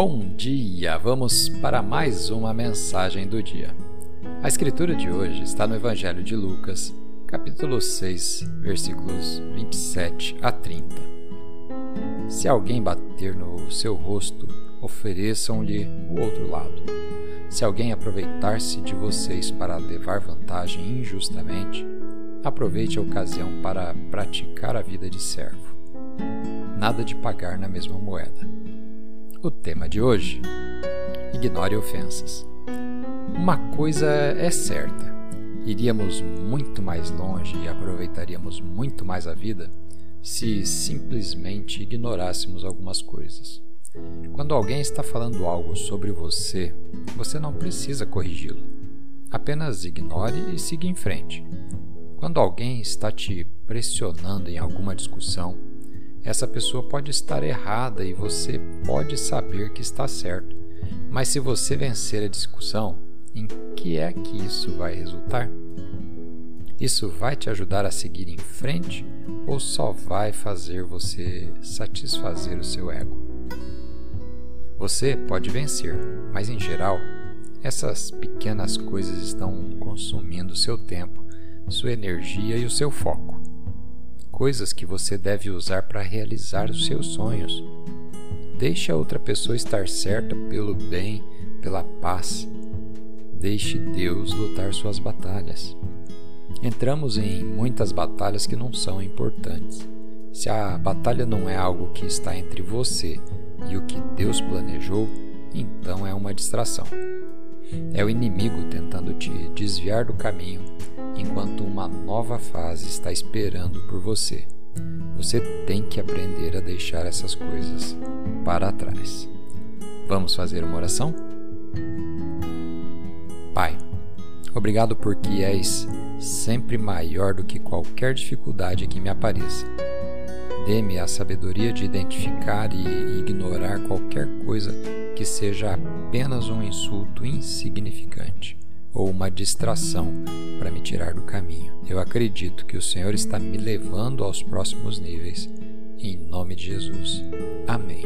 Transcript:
Bom dia! Vamos para mais uma mensagem do dia. A escritura de hoje está no Evangelho de Lucas, capítulo 6, versículos 27 a 30. Se alguém bater no seu rosto, ofereçam-lhe o outro lado. Se alguém aproveitar-se de vocês para levar vantagem injustamente, aproveite a ocasião para praticar a vida de servo. Nada de pagar na mesma moeda o tema de hoje: ignore ofensas. Uma coisa é certa: iríamos muito mais longe e aproveitaríamos muito mais a vida se simplesmente ignorássemos algumas coisas. Quando alguém está falando algo sobre você, você não precisa corrigi-lo. Apenas ignore e siga em frente. Quando alguém está te pressionando em alguma discussão, essa pessoa pode estar errada e você pode saber que está certo. Mas se você vencer a discussão, em que é que isso vai resultar? Isso vai te ajudar a seguir em frente ou só vai fazer você satisfazer o seu ego? Você pode vencer, mas em geral, essas pequenas coisas estão consumindo seu tempo, sua energia e o seu foco coisas que você deve usar para realizar os seus sonhos. Deixe a outra pessoa estar certa pelo bem, pela paz. Deixe Deus lutar suas batalhas. Entramos em muitas batalhas que não são importantes. Se a batalha não é algo que está entre você e o que Deus planejou, então é uma distração. É o inimigo tentando te desviar do caminho enquanto uma nova fase está esperando por você. Você tem que aprender a deixar essas coisas para trás. Vamos fazer uma oração? Pai, obrigado porque és sempre maior do que qualquer dificuldade que me apareça. Dê-me a sabedoria de identificar e ignorar qualquer coisa que seja apenas um insulto insignificante ou uma distração para me tirar do caminho. Eu acredito que o Senhor está me levando aos próximos níveis. Em nome de Jesus. Amém.